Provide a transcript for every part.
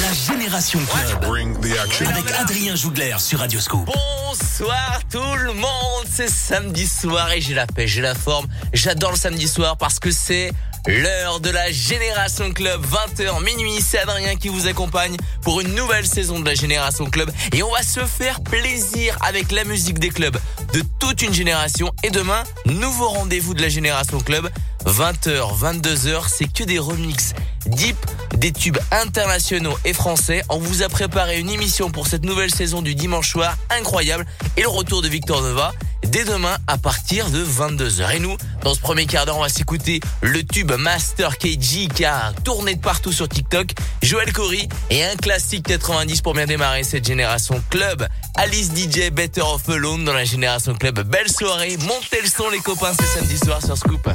La Génération Club. Avec Adrien Jougler sur Radioscope. Bonsoir tout le monde, c'est samedi soir et j'ai la paix, j'ai la forme. J'adore le samedi soir parce que c'est L'heure de la Génération Club, 20h minuit, c'est Adrien qui vous accompagne pour une nouvelle saison de la Génération Club et on va se faire plaisir avec la musique des clubs de toute une génération et demain, nouveau rendez-vous de la Génération Club, 20h, 22h, c'est que des remixes deep des tubes internationaux et français. On vous a préparé une émission pour cette nouvelle saison du dimanche soir incroyable et le retour de Victor Nova dès demain à partir de 22h. Et nous, dans ce premier quart d'heure, on va s'écouter le tube Master KG qui a tourné de partout sur TikTok, Joël Cory et un classique 90 pour bien démarrer cette génération club. Alice DJ Better of Alone dans la génération club. Belle soirée, montez le son les copains, c'est samedi soir sur Scoop.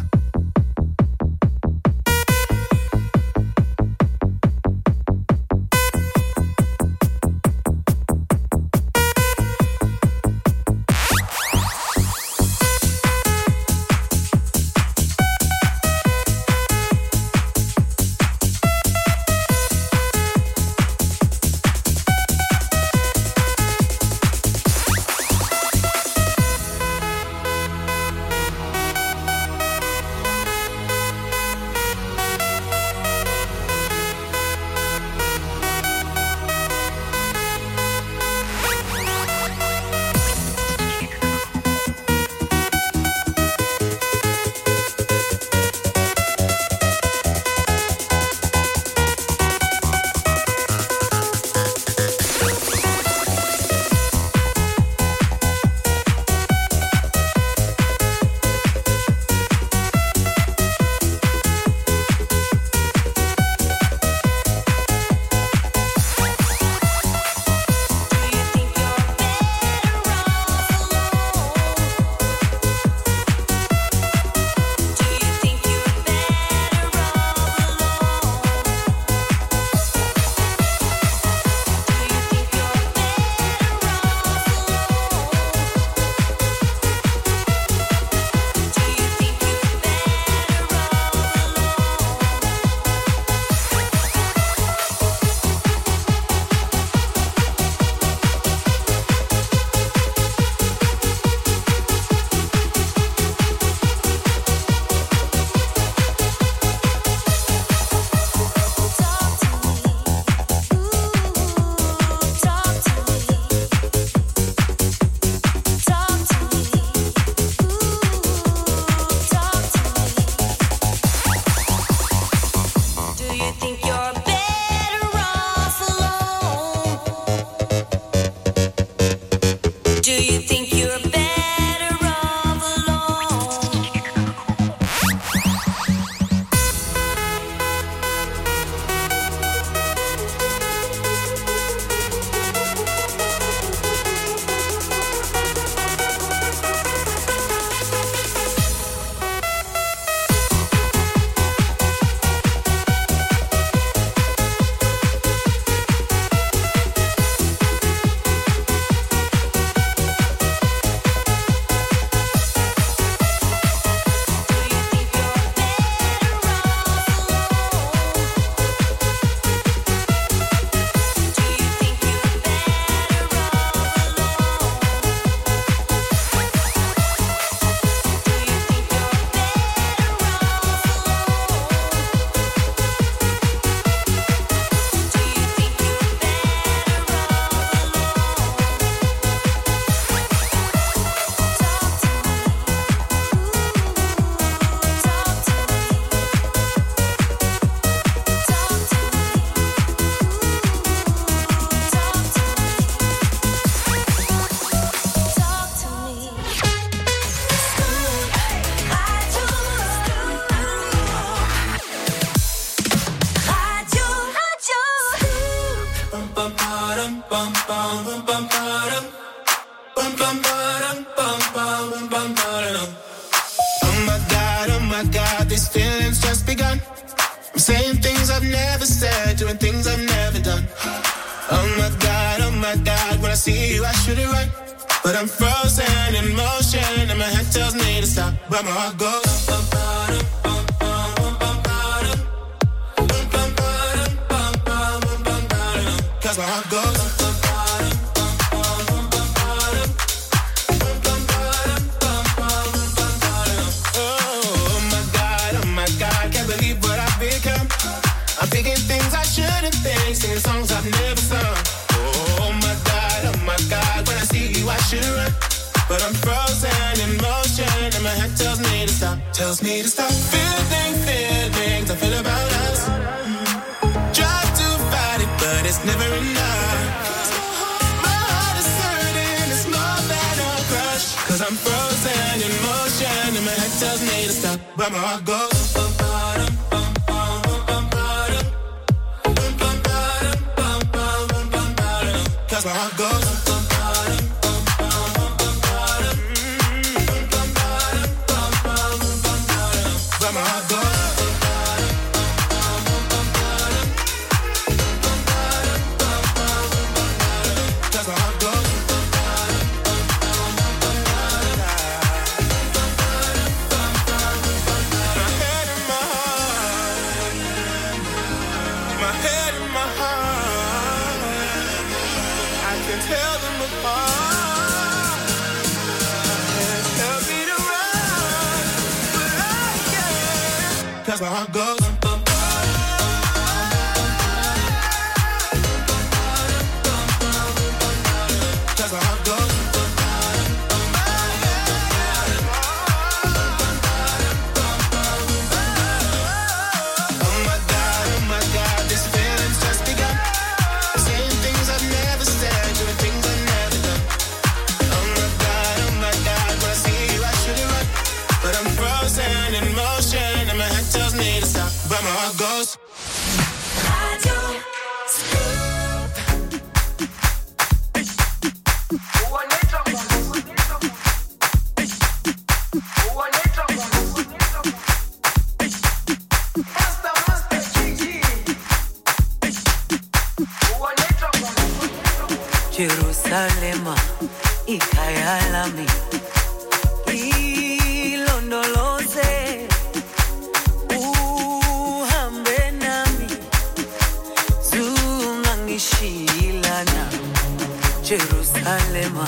Jerusalema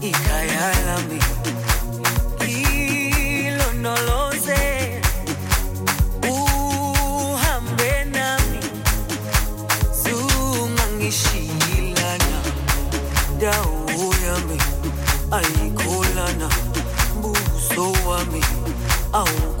ikayalami ilonoloze uhambe nami zungangishiyilana dawo yami ayikholana mbuso wami. Awu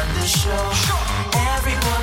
run the show. Everyone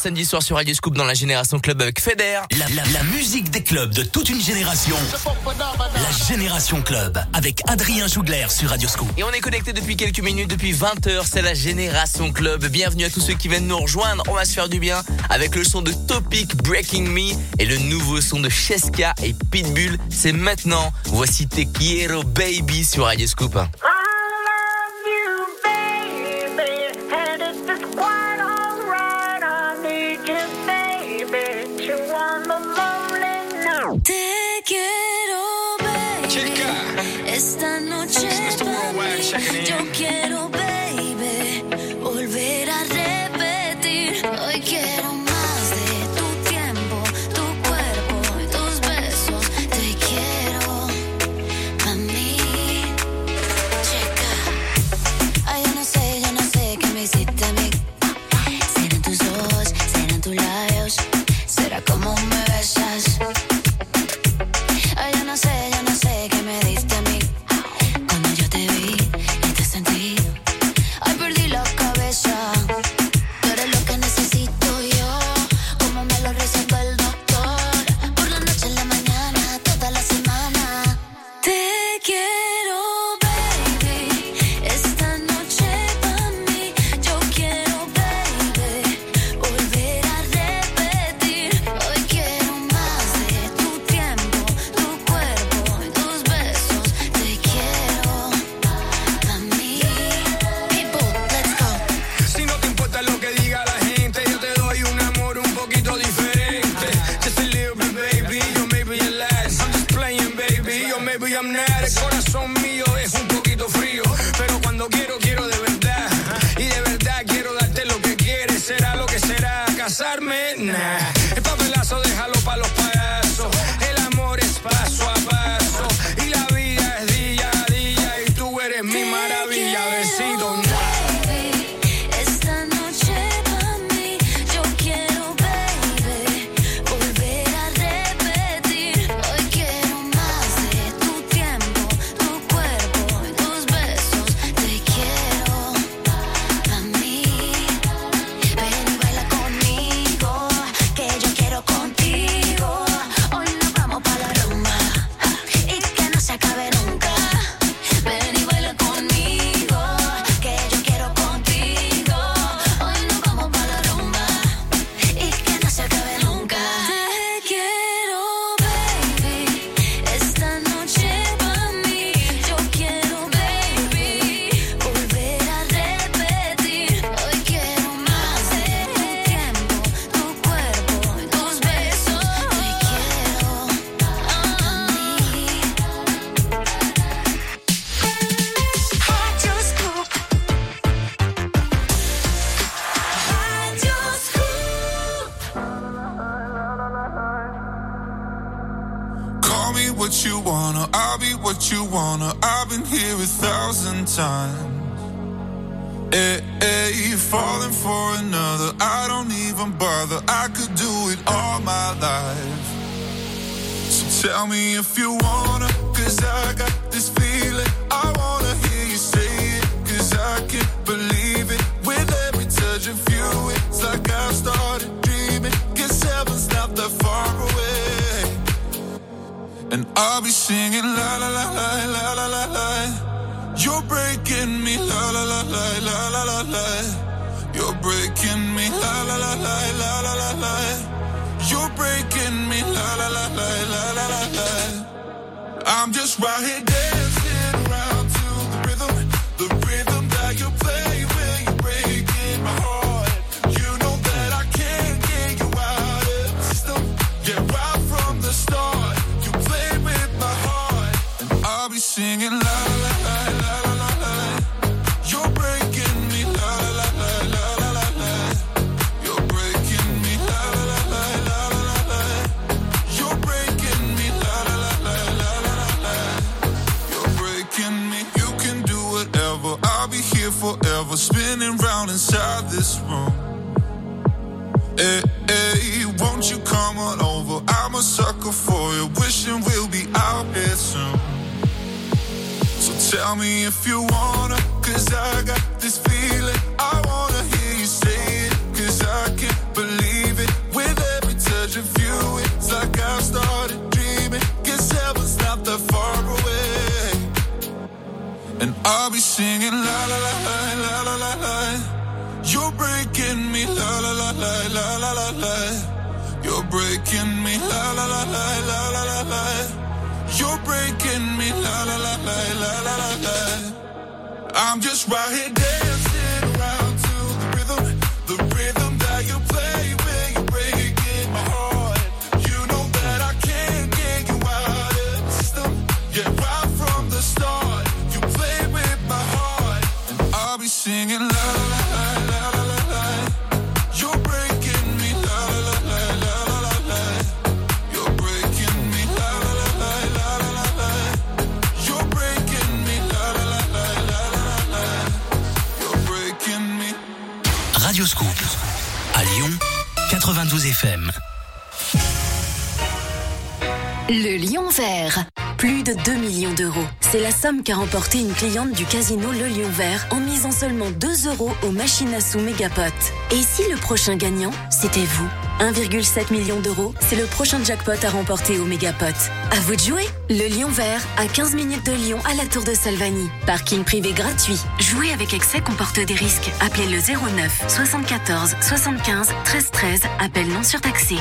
samedi soir sur Radio Scoop dans la Génération Club avec Feder. La, musique des clubs de toute une génération. La Génération Club avec Adrien Jougler sur Radio Scoop. Et on est connecté depuis quelques minutes, depuis 20h, c'est la Génération Club. Bienvenue à tous ceux qui viennent nous rejoindre. On va se faire du bien avec le son de Topic Breaking Me et le nouveau son de Cheska et Pitbull. C'est maintenant. Voici Te Quiero Baby sur Radio Scoop. coração 2 millions d'euros. C'est la somme qu'a remporté une cliente du casino Le Lion Vert en misant seulement 2 euros aux machines à sous Megapot. Et si le prochain gagnant, c'était vous 1,7 million d'euros, c'est le prochain jackpot à remporter au Megapot. À vous de jouer Le Lion Vert, à 15 minutes de Lyon, à la Tour de Salvani. Parking privé gratuit. Jouer avec excès comporte des risques. Appelez le 09 74 75 13 13. Appel non surtaxé.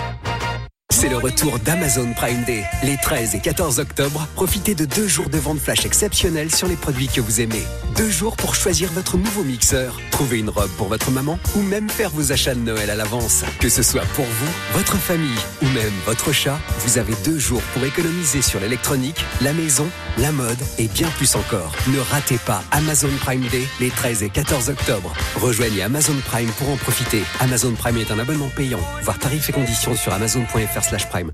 C'est le retour d'Amazon Prime Day. Les 13 et 14 octobre, profitez de deux jours de vente flash exceptionnels sur les produits que vous aimez. Deux jours pour choisir votre nouveau mixeur, trouver une robe pour votre maman ou même faire vos achats de Noël à l'avance. Que ce soit pour vous, votre famille ou même votre chat, vous avez deux jours pour économiser sur l'électronique, la maison, la mode et bien plus encore. Ne ratez pas Amazon Prime Day les 13 et 14 octobre. Rejoignez Amazon Prime pour en profiter. Amazon Prime est un abonnement payant. Voir tarifs et conditions sur amazon.fr slash prime.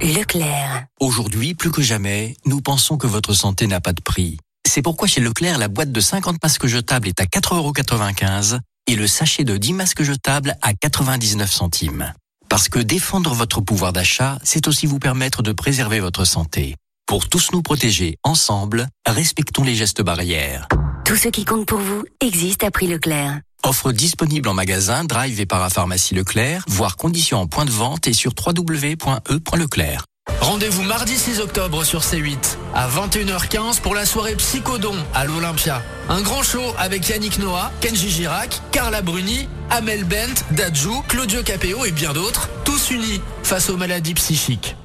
Leclerc. Aujourd'hui, plus que jamais, nous pensons que votre santé n'a pas de prix. C'est pourquoi chez Leclerc, la boîte de 50 masques jetables est à 4,95€ et le sachet de 10 masques jetables à 99 centimes. Parce que défendre votre pouvoir d'achat, c'est aussi vous permettre de préserver votre santé. Pour tous nous protéger ensemble, respectons les gestes barrières. Tout ce qui compte pour vous existe à prix Leclerc. Offre disponible en magasin, drive et parapharmacie Leclerc, voire conditions en point de vente et sur www.e.leclerc. Rendez-vous mardi 6 octobre sur C8 à 21h15 pour la soirée Psychodon à l'Olympia. Un grand show avec Yannick Noah, Kenji Girac, Carla Bruni, Amel Bent, Dadju, Claudio Capeo et bien d'autres, tous unis face aux maladies psychiques.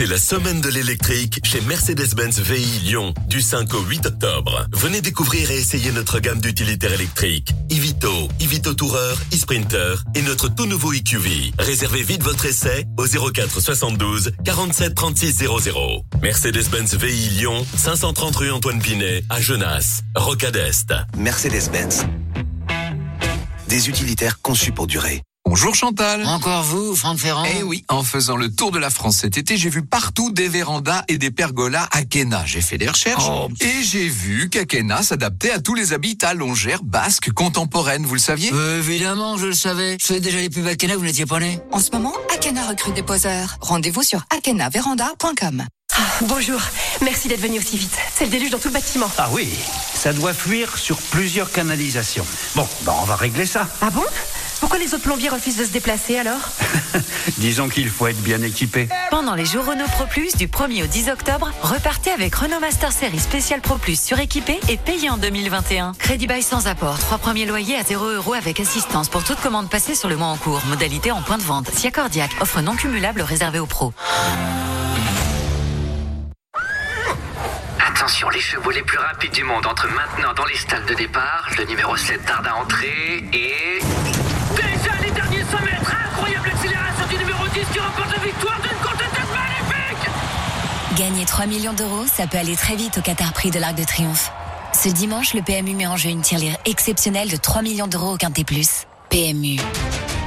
C'est la semaine de l'électrique chez Mercedes-Benz VI Lyon du 5 au 8 octobre. Venez découvrir et essayer notre gamme d'utilitaires électriques. Ivito, Ivito Tourer, e-Sprinter et notre tout nouveau EQV. Réservez vite votre essai au 04 72 47 36 00. Mercedes-Benz VI Lyon, 530 rue Antoine Pinet à Genasse, Rocade. Mercedes-Benz. Des utilitaires conçus pour durer. Bonjour Chantal. Encore vous, Franck Ferrand Eh oui, en faisant le tour de la France cet été, j'ai vu partout des vérandas et des pergolas à Kena. J'ai fait des recherches Oh. et j'ai vu qu'Akena s'adaptait à tous les habitats longères basques contemporaines, vous le saviez? Euh, Évidemment, je le savais. Je faisais déjà les pubs Akena, vous n'étiez pas né En ce moment, Akena recrute des poseurs. Rendez-vous sur akenaveranda.com. Bonjour, merci d'être venu aussi vite. C'est le déluge dans tout le bâtiment. Ah oui, ça doit fuir sur plusieurs canalisations. Bon, ben on va régler ça. Ah bon? Pourquoi les autres plombiers refusent de se déplacer alors Disons qu'il faut être bien équipé. Pendant les jours Renault Pro Plus du 1er au 10 octobre, repartez avec Renault Master Series spécial Pro Plus suréquipé et payé en 2021. Crédit bail sans apport, trois premiers loyers à 0 euros avec assistance pour toute commande passée sur le mois en cours. Modalité en point de vente. Siacordiac, offre non cumulable réservée aux pros. Attention, les chevaux les plus rapides du monde entrent maintenant dans les stalles de départ. Le numéro 7 tarde à entrer et... du numéro 10 qui remporte la victoire d'une courte tête magnifique Gagner 3 millions d'euros, ça peut aller très vite au Qatar Prix de l'Arc de Triomphe. Ce dimanche, le PMU met en jeu une tirelire exceptionnelle de 3 millions d'euros au Quintet Plus. PMU.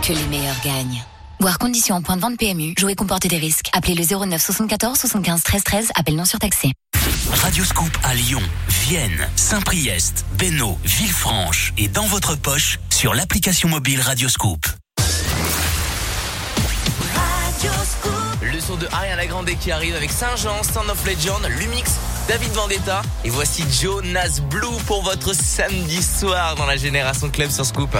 Que les meilleurs gagnent. Voir conditions en point de vente PMU. Jouer comporter des risques. Appelez le 09 74 75 13 13. Appel non surtaxé. Radioscoop à Lyon, Vienne, Saint-Priest, Bénaud, Villefranche et dans votre poche sur l'application mobile Radioscoop. Le son de Ariana Grande qui arrive avec Saint-Jean, Stand of Legend, Lumix, David Vendetta. Et voici Jonas Blue pour votre samedi soir dans la Génération Club sur Scoop.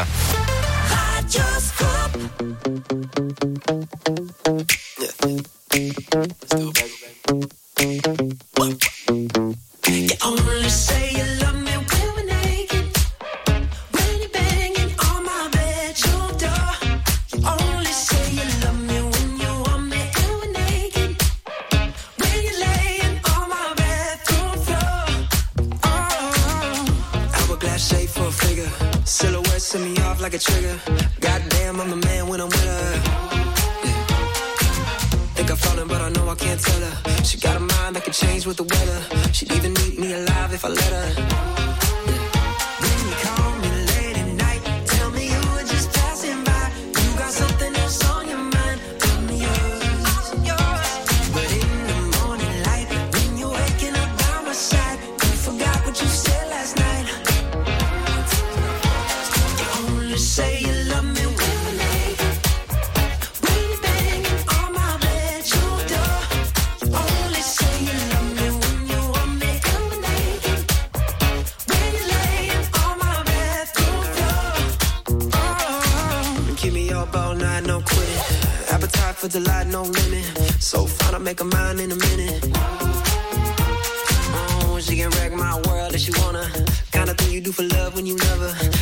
Like a trigger. Goddamn, I'm a man when I'm with her. Think I'm falling, but I know I can't tell her. She got a mind that can change with the weather. She'd even eat me alive if I let her. For delight, no limit. So fine, I'll make a mind in a minute. Oh, she can wreck my world if she wanna. Kind of thing you do for love when you love her.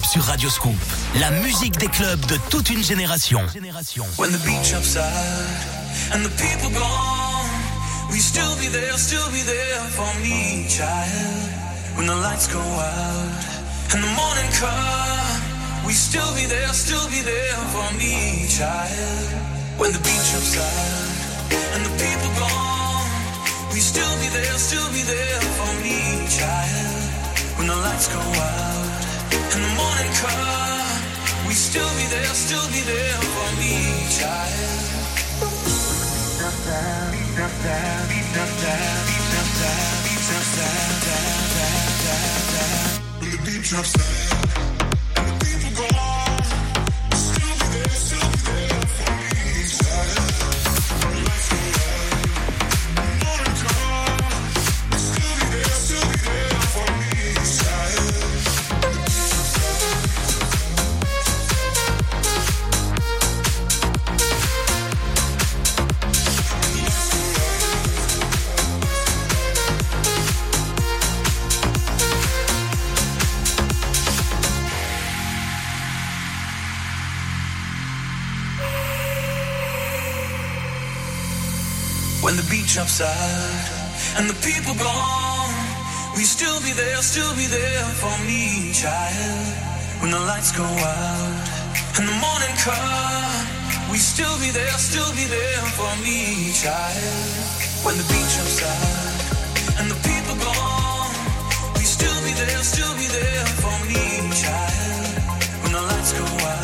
Club sur Radio Scoop. La musique des clubs de toute une génération. When the beach upside and the people gone, we still be there, still be there for me, child. When the lights go out and the morning come, we still be there, still be there for me, child. When the beach upside and the people gone, we still be there, still be there for me, child. When the lights go out and the morning come, we still be there, still be there for me, child. When the beat drops down, and the people gone, we still be there, still be there for me, child. When the lights go out and the morning come, we still be there, still be there for me, child. When the beach out and the people gone, we still be there, still be there for me, child. When the lights go out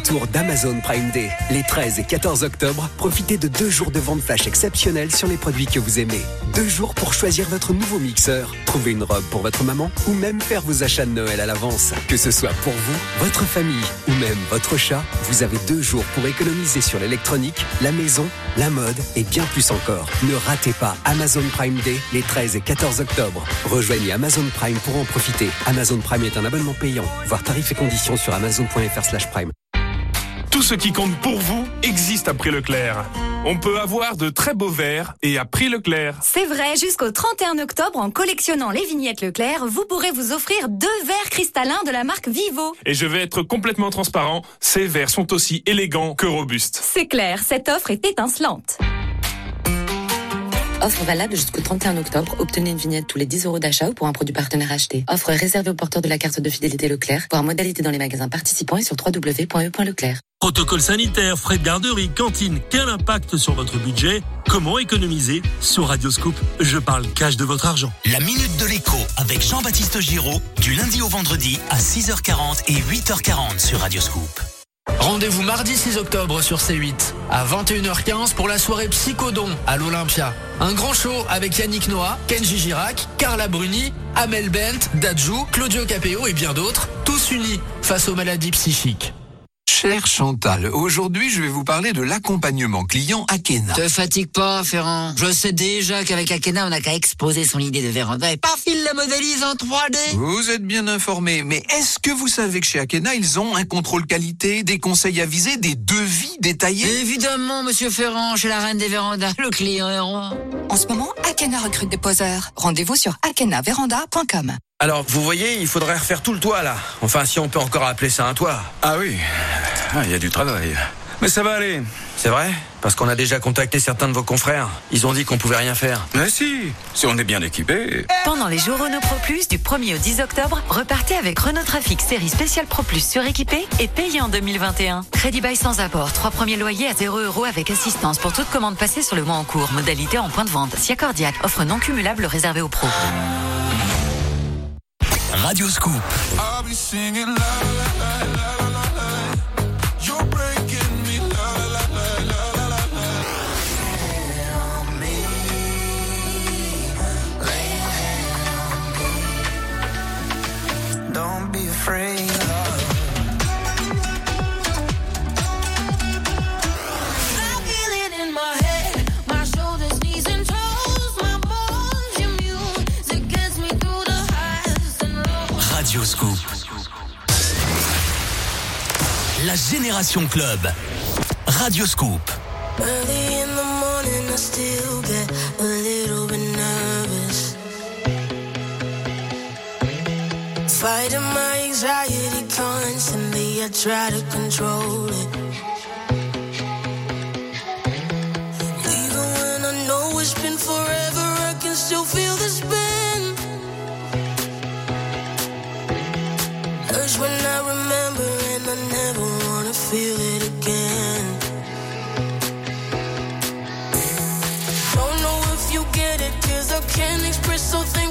retour d'Amazon Prime Day. Les 13 et 14 octobre, profitez de deux jours de vente flash exceptionnels sur les produits que vous aimez. Deux jours pour choisir votre nouveau mixeur, trouver une robe pour votre maman ou même faire vos achats de Noël à l'avance. Que ce soit pour vous, votre famille ou même votre chat, vous avez deux jours pour économiser sur l'électronique, la maison, la mode et bien plus encore. Ne ratez pas Amazon Prime Day les 13 et 14 octobre. Rejoignez Amazon Prime pour en profiter. Amazon Prime est un abonnement payant. Voir tarifs et conditions sur amazon.fr/prime. Tout ce qui compte pour vous existe à Prix Leclerc. On peut avoir de très beaux verres et à Prix Leclerc. C'est vrai, jusqu'au 31 octobre, en collectionnant les vignettes Leclerc, vous pourrez vous offrir deux verres cristallins de la marque Vivo. Et je vais être complètement transparent, ces verres sont aussi élégants que robustes. C'est clair, cette offre est étincelante. Offre valable jusqu'au 31 octobre. Obtenez une vignette tous les 10 euros d'achat ou pour un produit partenaire acheté. Offre réservée aux porteurs de la carte de fidélité Leclerc. Voir modalité dans les magasins participants et sur www.e.leclerc. Protocole sanitaire, frais de garderie, cantine, quel impact sur votre budget? Comment économiser? Sur Radioscoop, je parle cash de votre argent. La Minute de l'écho avec Jean-Baptiste Giraud, du lundi au vendredi à 6h40 et 8h40 sur Radioscoop. Rendez-vous mardi 6 octobre sur C8 à 21h15 pour la soirée Psychodon à l'Olympia. Un grand show avec Yannick Noah, Kenji Girac, Carla Bruni, Amel Bent, Dadju, Claudio Capeo et bien d'autres, tous unis face aux maladies psychiques. Cher Chantal, aujourd'hui je vais vous parler de l'accompagnement client Akena. Te fatigue pas, Ferrand. Je sais déjà qu'avec Akena, on n'a qu'à exposer son idée de véranda et paf, il la modélise en 3D. Vous êtes bien informé, mais est-ce que vous savez que chez Akena, ils ont un contrôle qualité, des conseils avisés, des devis détaillés? Évidemment, monsieur Ferrand, chez la reine des vérandas, le client est roi. En ce moment, Akena recrute des poseurs. Rendez-vous sur akenaveranda.com. Alors, vous voyez, il faudrait refaire tout le toit là. Enfin, si on peut encore appeler ça un toit. Ah oui, Ah, il y a du travail. Mais ça va aller. C'est vrai? Parce qu'on a déjà contacté certains de vos confrères. Ils ont dit qu'on pouvait rien faire. Mais si, si on est bien équipé. Pendant les jours Renault Pro Plus du 1er au 10 octobre, repartez avec Renault Trafic série spéciale Pro Plus suréquipé et payé en 2021. Crédit bail sans apport, trois premiers loyers à 0 euros avec assistance pour toute commande passée sur le mois en cours. Modalité en point de vente. Siacordiac, offre non cumulable réservée aux pros. Radio Scoop. I'll be singing la la la la la Scoop. La Génération Club. Radio Scoop. Early in the morning, I still get a little bit nervous. Fighting my anxiety constantly, I try to control it. So thankful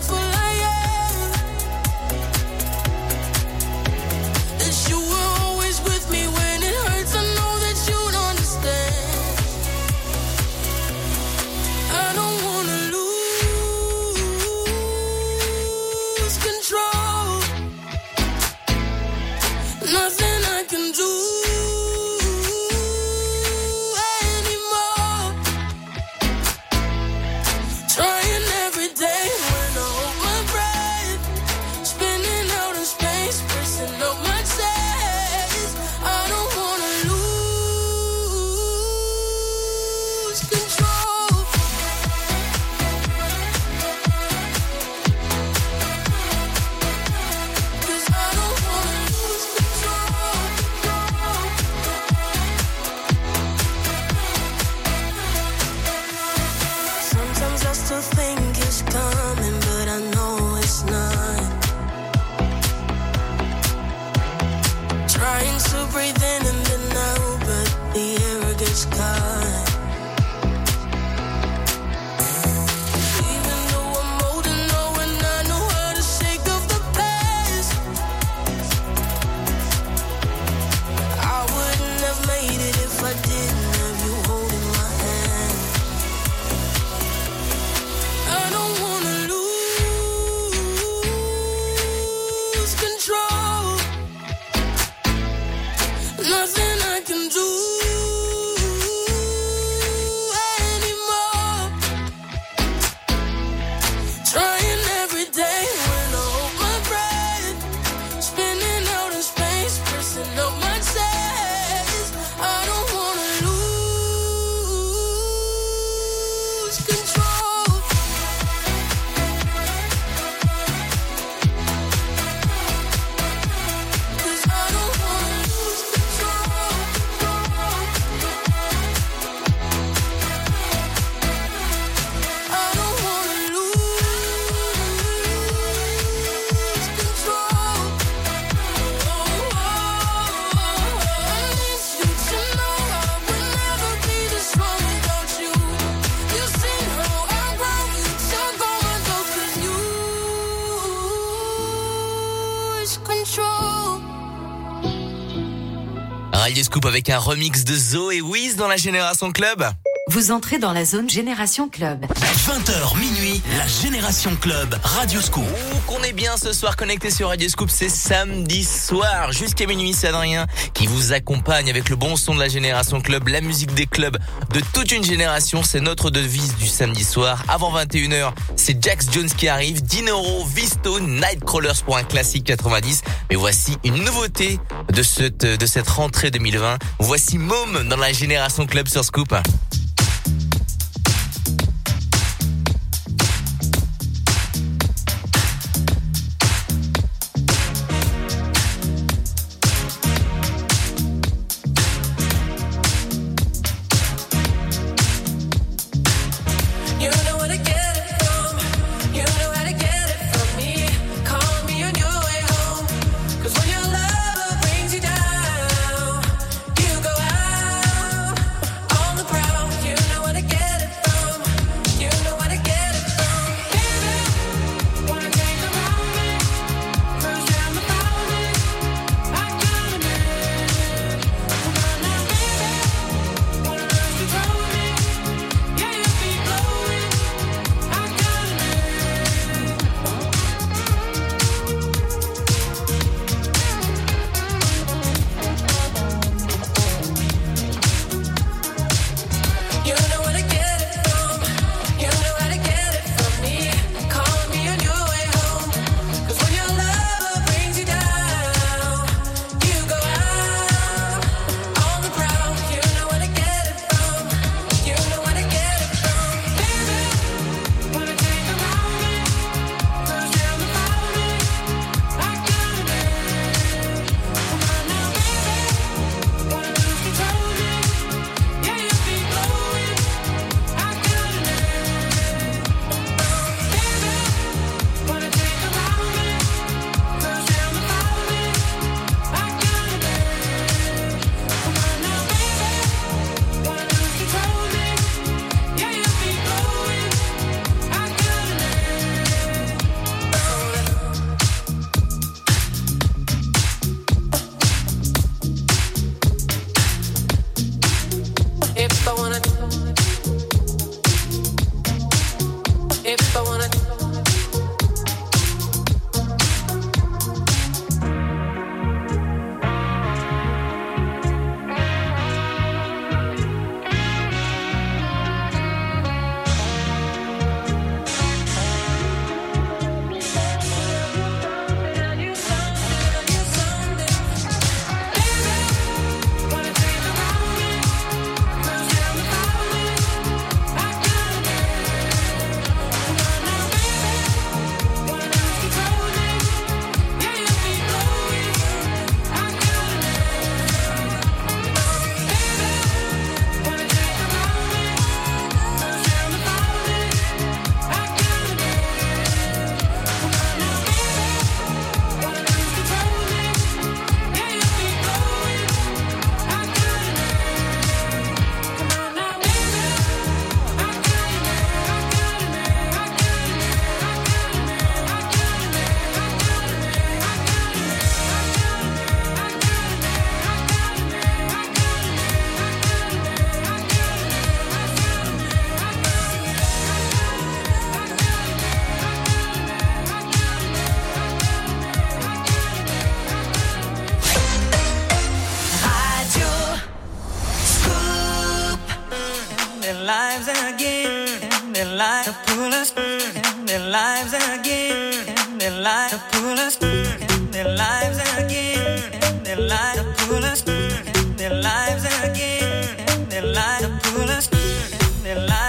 Avec un remix de Zo et Wiz dans la Génération Club. Vous entrez dans la zone Génération Club. 20h minuit, la Génération Club, Radio Scoop. Ouh, qu'on est bien ce soir connecté sur Radio Scoop, c'est samedi soir jusqu'à minuit, c'est Adrien qui vous accompagne avec le bon son de la Génération Club, la musique des clubs de toute une génération, c'est notre devise du samedi soir. Avant 21h, c'est Jax Jones qui arrive, Dinero, Visto, Nightcrawlers pour un classique 90. Mais voici une nouveauté de cette, de cette rentrée 2020. Voici Mom dans la Génération Club sur Scoop. Their lives to pull us, their lives again, their lives to pull us, their lives again, their lives to pull us, their lives again, their lives to pull us, their lives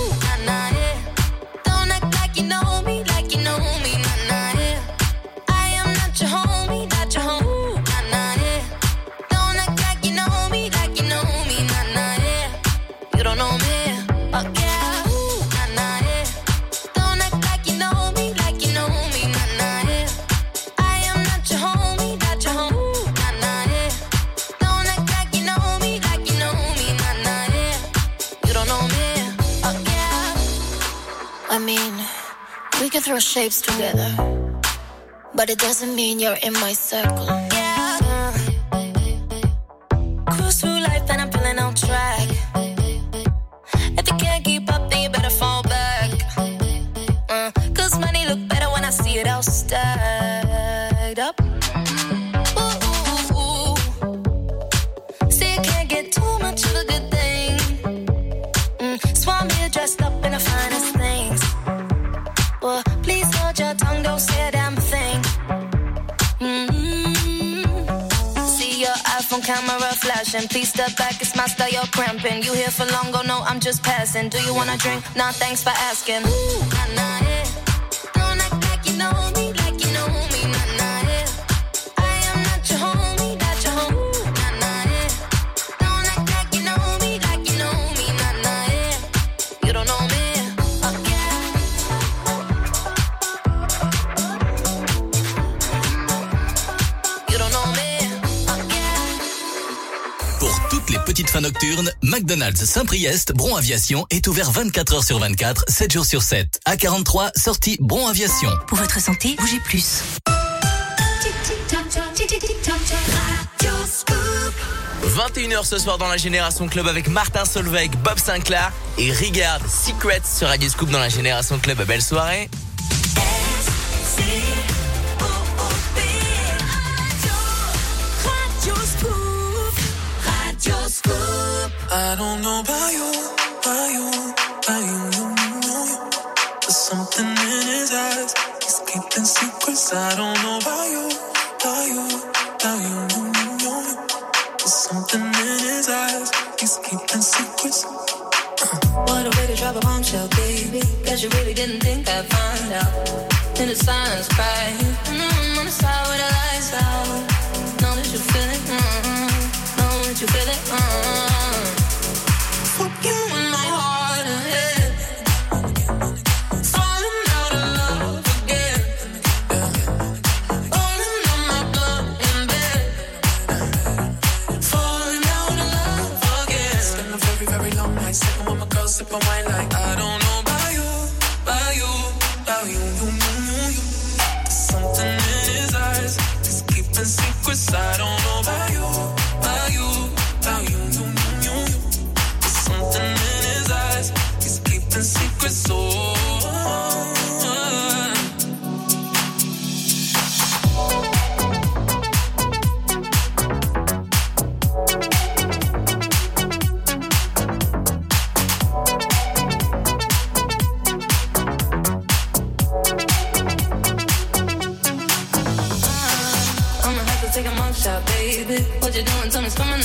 doesn't mean you're in my circle. for long, no, I'm just passing. Do you wanna drink? Nah, thanks for asking. You know me, you don't. Pour toutes les petites fins nocturnes, McDonald's Saint-Priest, Bron Aviation est ouvert 24 heures sur 24, 7 jours sur 7. À 43, sortie Bron Aviation. Pour votre santé, bougez plus. 21h ce soir dans la Génération Club avec Martin Solveig, Bob Sinclair et Rigard Secrets sur Radio Scoop dans la Génération Club. Belle soirée. I don't know about you, about you, you, you, you. There's something in his eyes. He's keeping secrets. I don't know about you, about you, about you, you, you, you. There's something in his eyes. He's keeping secrets. What a way to drop a bombshell, baby. Guess you really didn't think I'd find out. In silence. Mm, on the side with. Know that you feel it. Mm, know that you. With my doing? Tell me, it's coming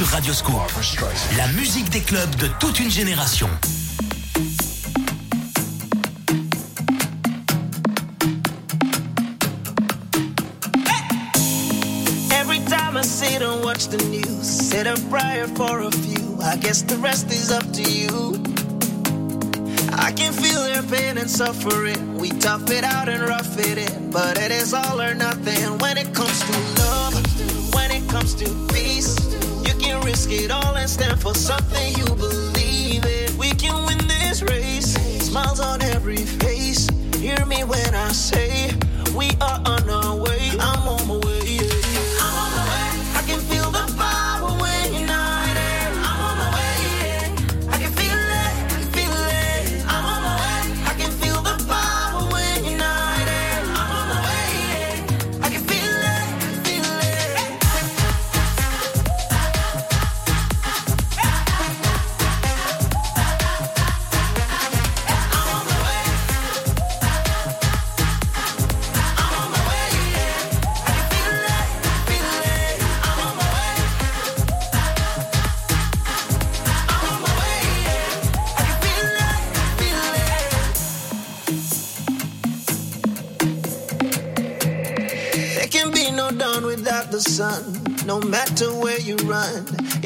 sur Radio Scoop. La musique des clubs de toute une génération. Every time I sit and watch the news, said a prayer for a few. I guess the rest is up to you. I can feel their pain and suffering. We tough it out and rough it in, but it is all or nothing when it comes to love. When it comes to peace, risk it all and stand for something you believe in. We can win this race. Smiles on every face. Hear me when I say we are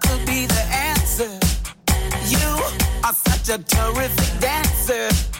Could be the answer. You are such a terrific dancer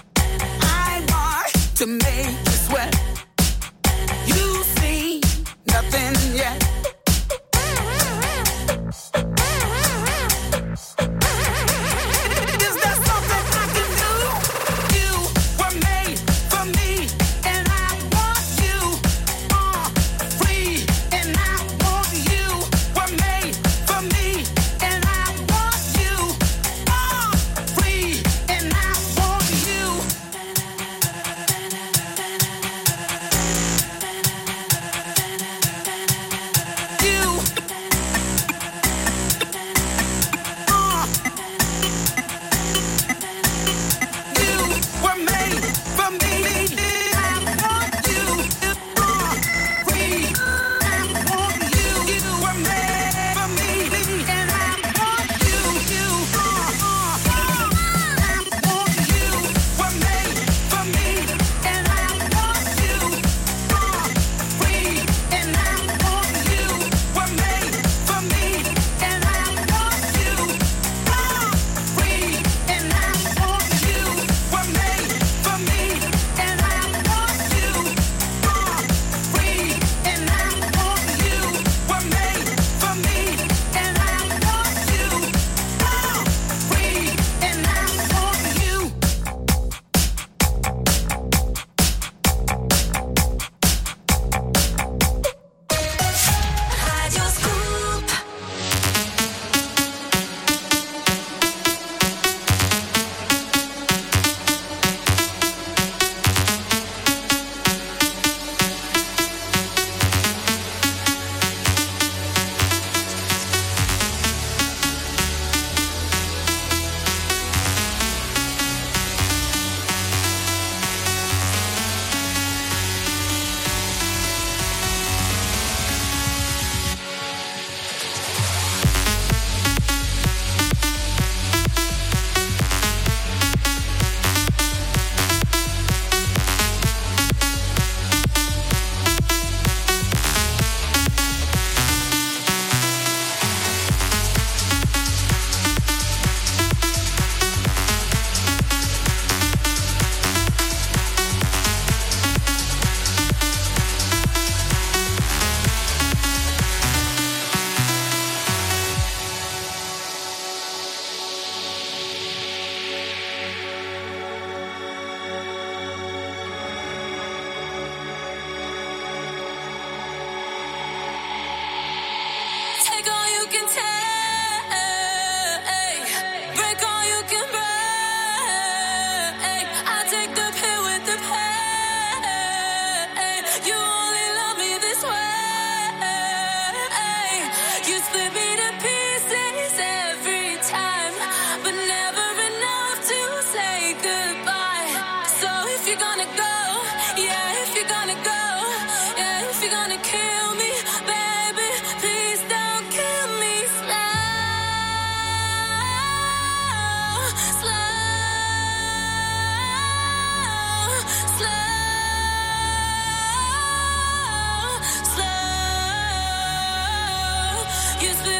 It's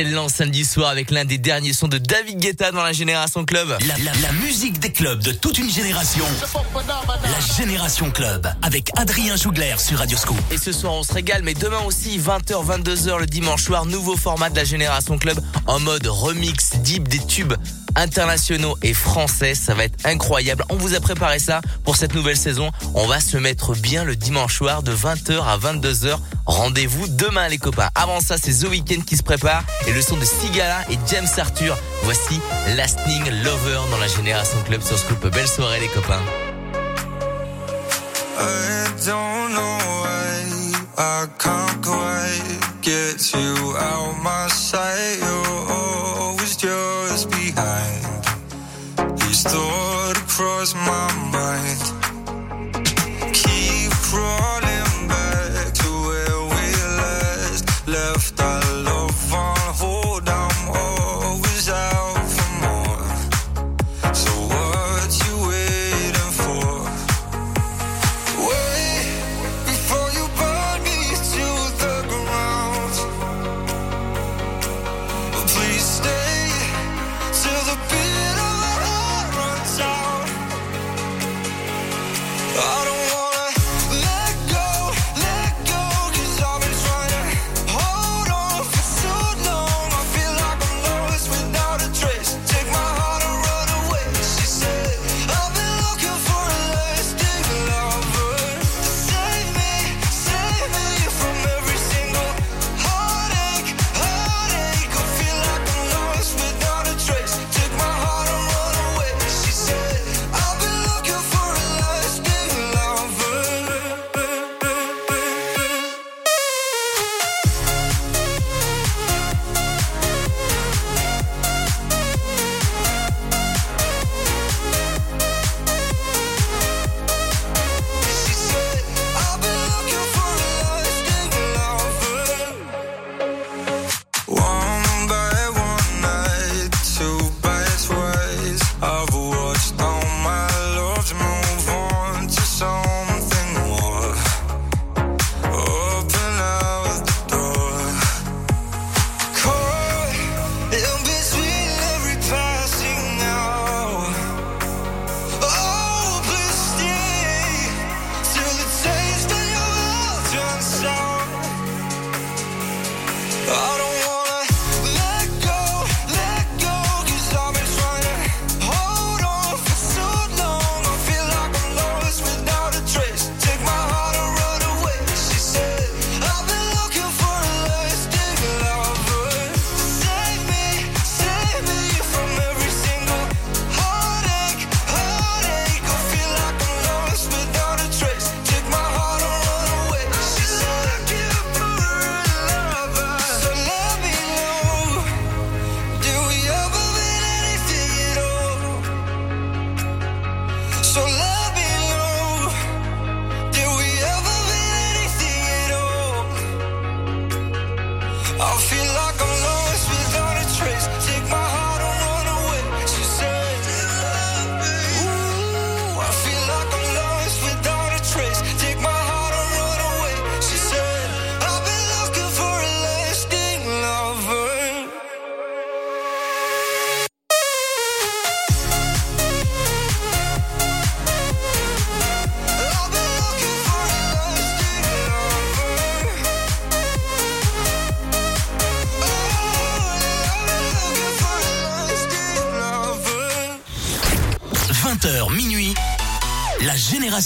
Excellent samedi soir avec l'un des derniers sons de David Guetta dans la Génération Club. La, la- la musique des clubs de toute une génération. La Génération Club avec Adrien Jougler sur Radioscoop. Et ce soir on se régale, mais demain aussi 20h, 22h le dimanche soir, nouveau format de la Génération Club en mode remix deep des tubes internationaux et français. Ça va être incroyable. On vous a préparé ça pour cette nouvelle saison. On va se mettre bien le dimanche soir de 20h à 22h. Rendez-vous demain les copains. Avant ça, c'est The Weeknd qui se prépare et le son de Sigala et James Arthur. Voici Lasting Lover dans la Génération Club sur Scoop. Belle soirée les copains. I don't know why I can't quite get you out my sight. You're always just behind. These thoughts cross my mind.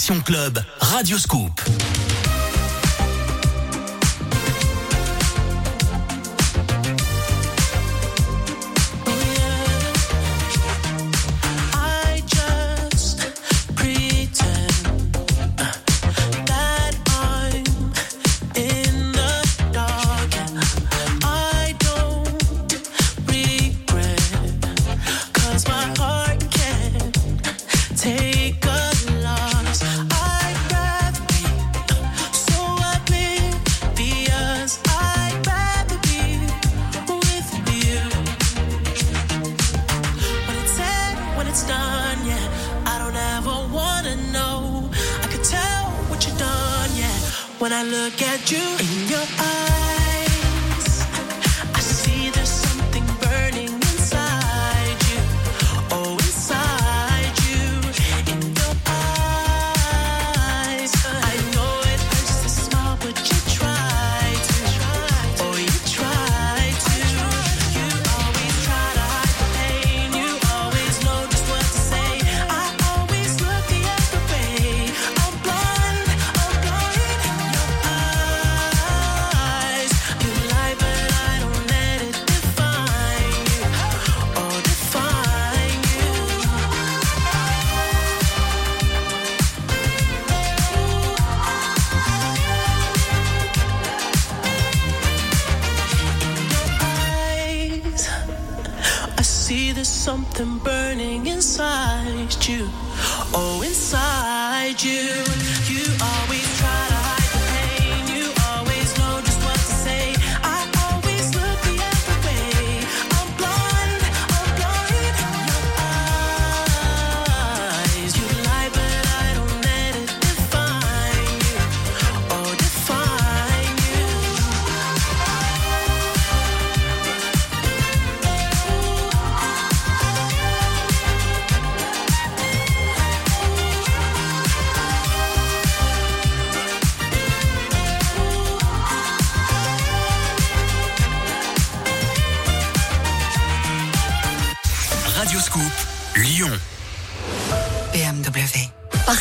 Club, Radio Scoop.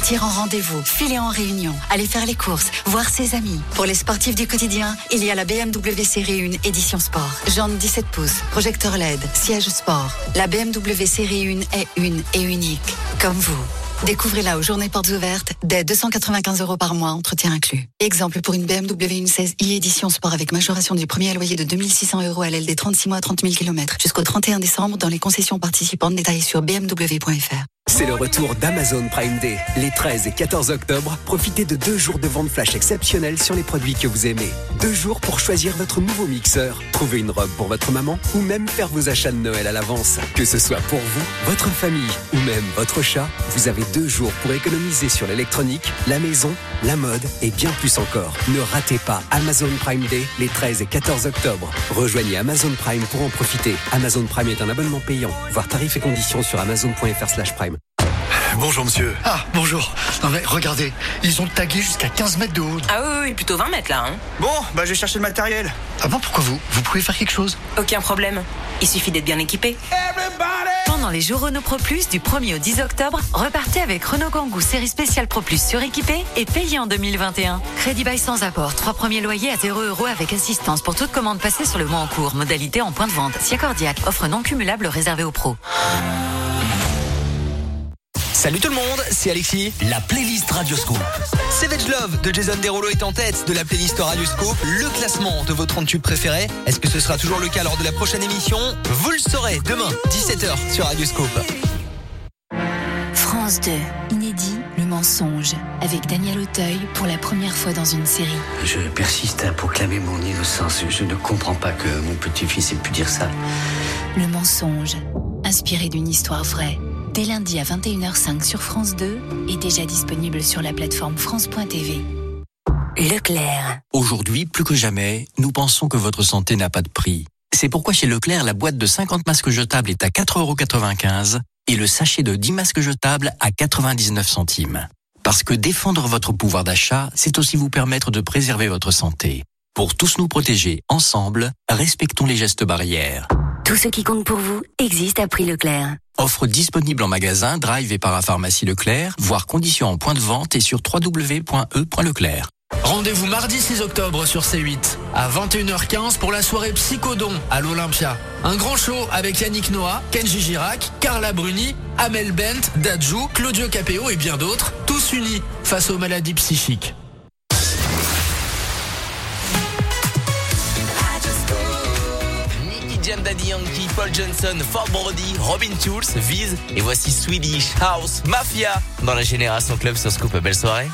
Partir en rendez-vous, filer en réunion, aller faire les courses, voir ses amis. Pour les sportifs du quotidien, il y a la BMW Série 1 édition sport. Jantes 17 pouces, projecteur LED, siège sport. La BMW Série 1 est une et unique, comme vous. Découvrez-la aux journées portes ouvertes dès 295 euros par mois, entretien inclus. Exemple pour une BMW 1.16 i édition sport avec majoration du premier loyer de 2600 euros à l'aile des 36 mois 30 000 km jusqu'au 31 décembre dans les concessions participantes détaillées sur bmw.fr. C'est le retour d'Amazon Prime Day. Les 13 et 14 octobre, profitez de deux jours de vente flash exceptionnels sur les produits que vous aimez. Deux jours pour choisir votre nouveau mixeur, trouver une robe pour votre maman ou même faire vos achats de Noël à l'avance. Que ce soit pour vous, votre famille ou même votre chat, vous avez deux jours pour économiser sur l'électronique, la maison, la mode et bien plus encore. Ne ratez pas Amazon Prime Day les 13 et 14 octobre. Rejoignez Amazon Prime pour en profiter. Amazon Prime est un abonnement payant. Voir tarifs et conditions sur amazon.fr/prime. Bonjour monsieur. Ah, bonjour. Non mais regardez, ils ont tagué jusqu'à 15 mètres de haut. Ah oui, oui, plutôt 20 mètres là. Hein. Bon, bah je vais chercher le matériel. Ah bon, pourquoi vous Vous pouvez faire quelque chose? Aucun problème. Il suffit d'être bien équipé. Pendant les jours Renault Pro Plus du 1er au 10 octobre, repartez avec Renault Kangoo série spéciale Pro Plus suréquipé et payé en 2021. Crédit bail sans apport, trois premiers loyers à 0 euros avec assistance pour toute commande passée sur le mois en cours. Modalité en point de vente. Siacordiac, offre non cumulable réservée aux pros. Salut tout le monde, c'est Alexis. La playlist Radio Scoop. Savage Love de Jason Derulo est en tête de la playlist Radio Scoop. Le classement de vos 30 tubes préférés. Est-ce que ce sera toujours le cas lors de la prochaine émission? Vous le saurez demain, 17h sur Radio Scoop. France 2, inédit, le mensonge, avec Daniel Auteuil pour la première fois dans une série. Je persiste à proclamer mon innocence. Je ne comprends pas que mon petit-fils ait pu dire ça. Le mensonge, inspiré d'une histoire vraie. Dès lundi à 21h05 sur France 2 et déjà disponible sur la plateforme France.tv. Leclerc. Aujourd'hui, plus que jamais, nous pensons que votre santé n'a pas de prix. C'est pourquoi chez Leclerc, la boîte de 50 masques jetables est à 4,95€ et le sachet de 10 masques jetables à 99 centimes. Parce que défendre votre pouvoir d'achat, c'est aussi vous permettre de préserver votre santé. Pour tous nous protéger ensemble, respectons les gestes barrières. Tout ce qui compte pour vous existe à prix Leclerc. Offre disponible en magasin, drive et parapharmacie Leclerc, voire conditions en point de vente et sur www.e.leclerc. Rendez-vous mardi 6 octobre sur C8 à 21h15 pour la soirée Psychodon à l'Olympia. Un grand show avec Yannick Noah, Kenji Girac, Carla Bruni, Amel Bent, Dajou, Claudio Capéo et bien d'autres, tous unis face aux maladies psychiques. Daddy Yankee, Paul Johnson, Fort Brody, Robin Tools, Viz et voici Swedish House Mafia dans la Génération Club sur Scoop. Belle soirée.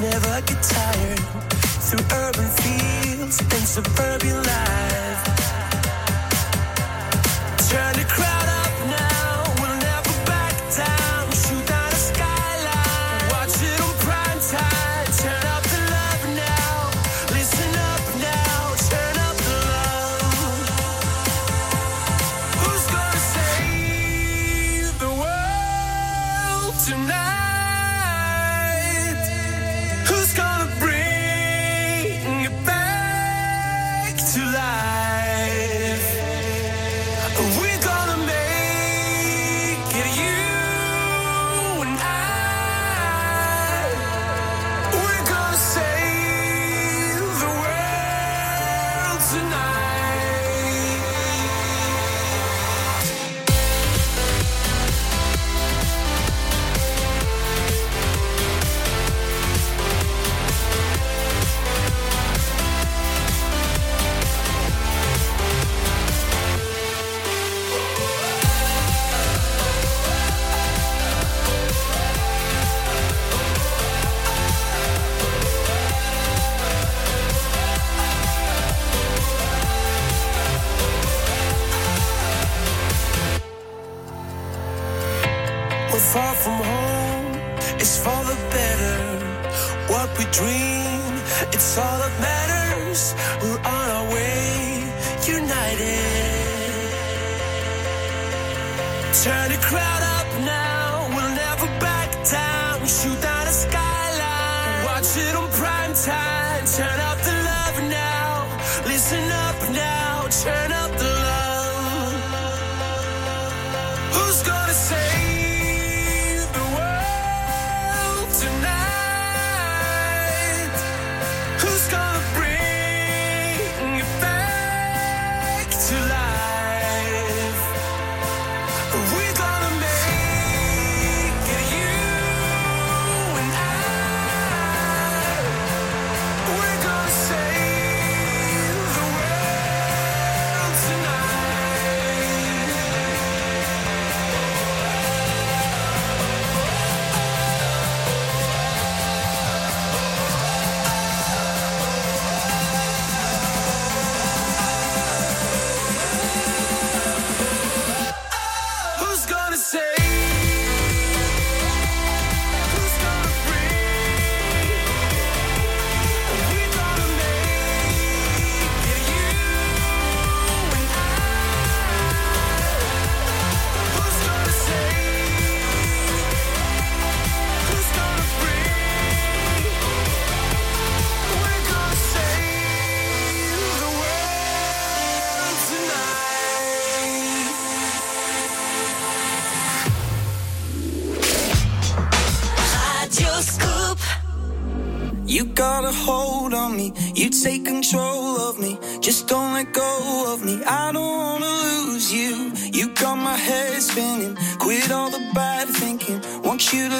never get tired through urban fields and suburban life. you to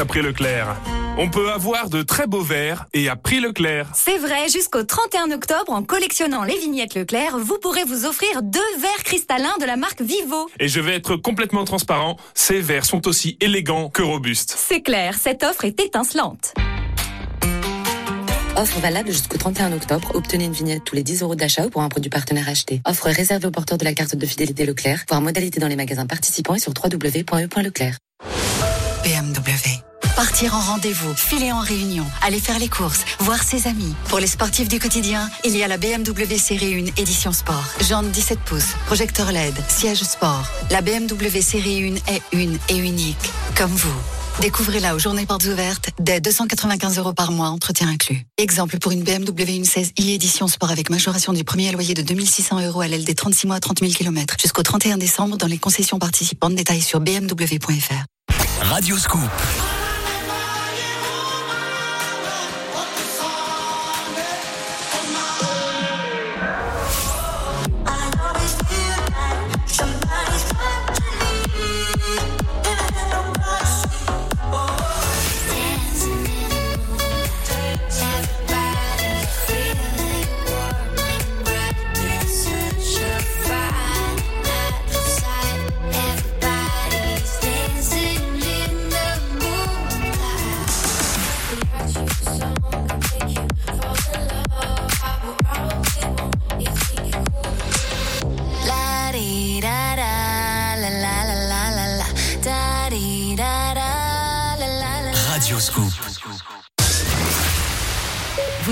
après Leclerc. On peut avoir de très beaux verres et à prix Leclerc. C'est vrai, jusqu'au 31 octobre, en collectionnant les vignettes Leclerc, vous pourrez vous offrir deux verres cristallins de la marque Vivo. Et je vais être complètement transparent, ces verres sont aussi élégants que robustes. C'est clair, cette offre est étincelante. Offre valable jusqu'au 31 octobre. Obtenez une vignette tous les 10 euros d'achat pour un produit partenaire acheté. Offre réservée aux porteurs de la carte de fidélité Leclerc. Voir modalité dans les magasins participants et sur www.e.leclerc. Partir en rendez-vous, filer en réunion, aller faire les courses, voir ses amis. Pour les sportifs du quotidien, il y a la BMW Série 1 édition sport. Jante 17 pouces, projecteur LED, siège sport. La BMW Série 1 est une et unique, comme vous. Découvrez-la aux journées portes ouvertes dès 295 euros par mois, entretien inclus. Exemple pour une BMW 1.16i édition sport avec majoration du premier loyer de 2600 euros à l'aile des 36 mois à 30 000 km jusqu'au 31 décembre dans les concessions participantes. Détails sur bmw.fr. Radio Scoop.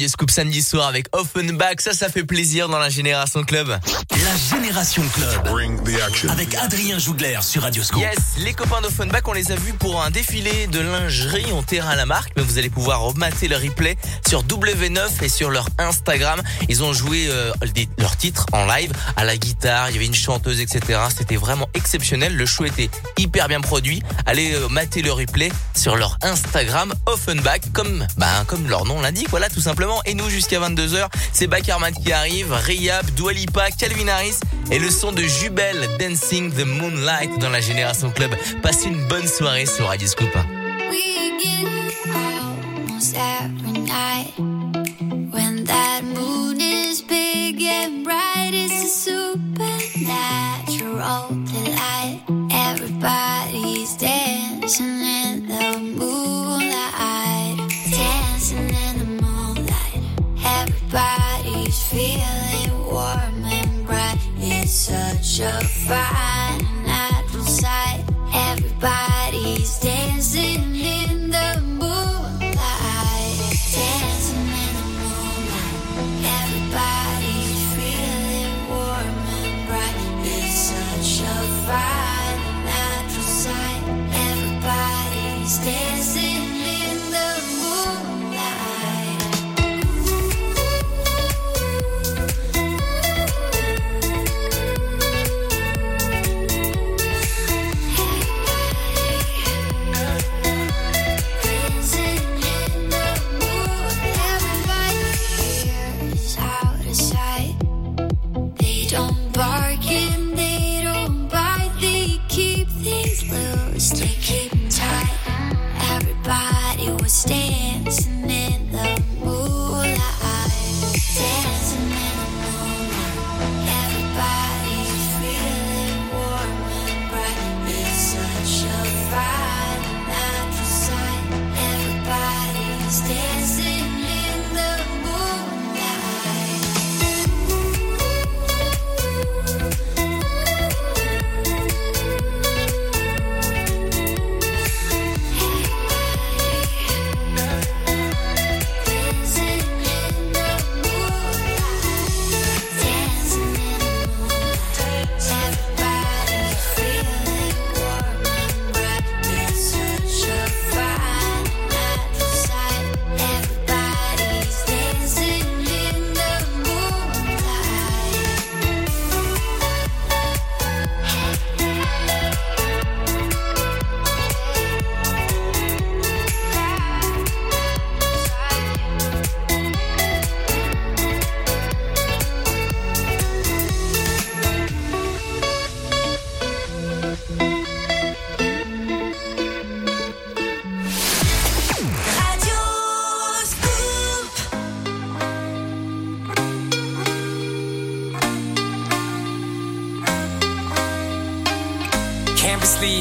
Radio Scoop samedi soir avec Offenbach, ça ça fait plaisir dans la Génération Club. La Génération Club. Avec Adrien Jougler sur Radio Scoop. Yes, les copains d'Offenbach, on les a vus pour un défilé de lingerie en terrain à la marque, mais vous allez pouvoir remater le replay sur W9 et sur leur Instagram. Ils ont joué euh, des- leurs titres en live à la guitare, il y avait une chanteuse, etc. C'était vraiment exceptionnel. Le show était hyper bien produit. Allez euh, mater le replay sur leur Instagram Offenbach, comme bah, comme leur nom l'indique, voilà tout simplement. Et nous jusqu'à 22h, c'est Bakarmat qui arrive, Rayab, Dua Lipa, Calvin Harris et le son de Jubel Dancing the Moonlight dans la Génération Club. Passez une bonne soirée sur Radio Scoop. When that moon is big and bright. It's a supernatural delight. Everybody's dancing in the moonlight, dancing in the moonlight. Everybody's feeling warm and bright. It's such a fine and natural sight. Everybody's dancing stay.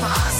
my eyes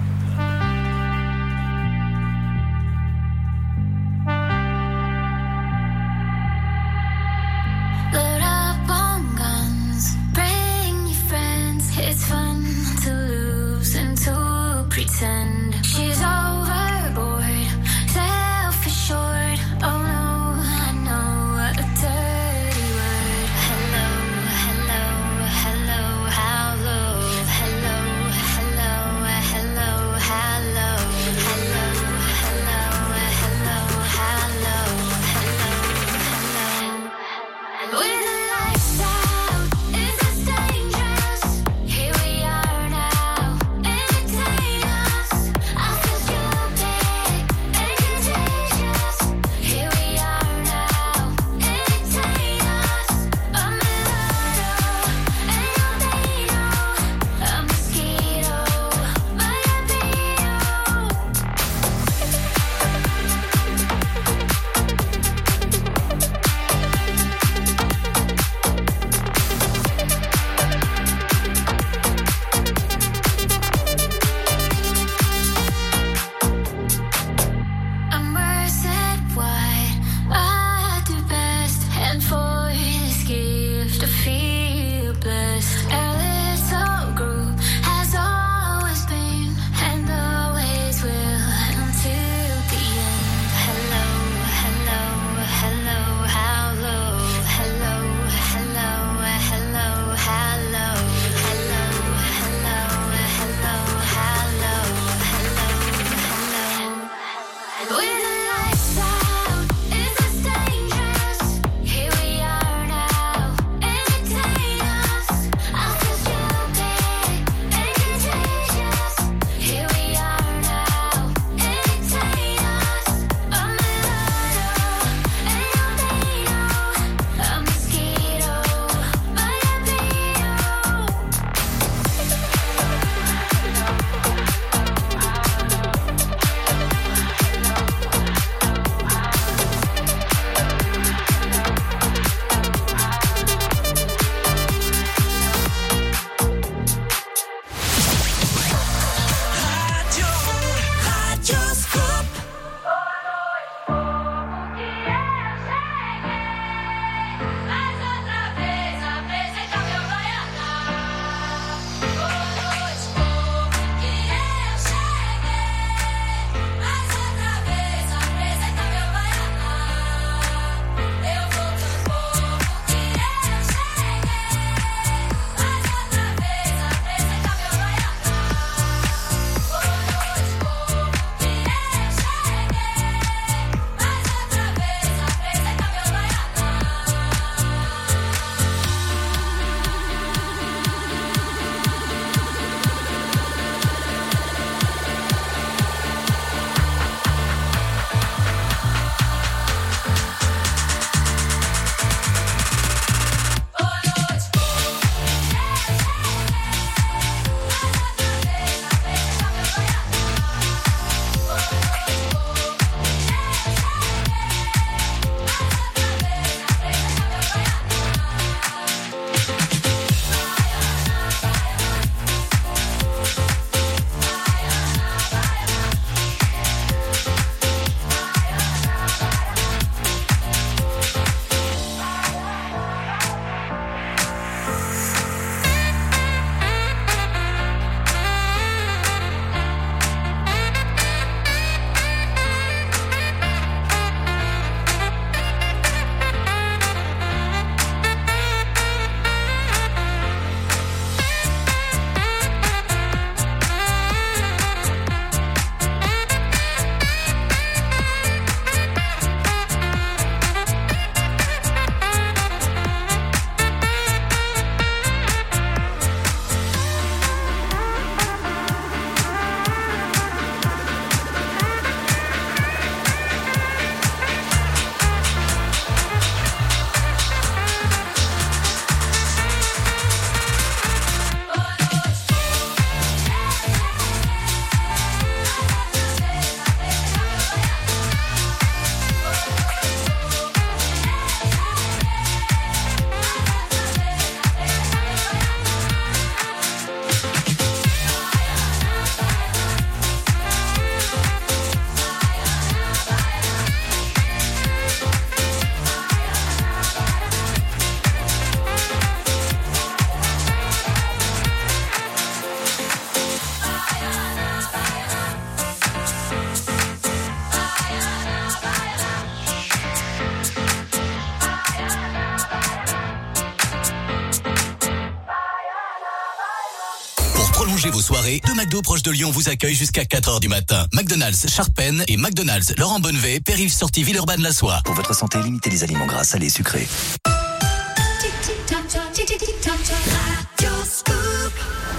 McDo proches de Lyon vous accueillent jusqu'à 4h du matin. McDonald's Charpennes et McDonald's Laurent Bonnevet, périph' sortie Villeurbanne la Soie. Pour votre santé, limitez les aliments gras, salés, sucrés.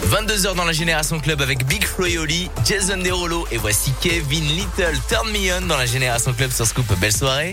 22h dans la Génération Club avec Big Flo et Oli, Jason Derulo et voici Kevin Little Turn Me On dans la Génération Club sur Scoop. Belle soirée.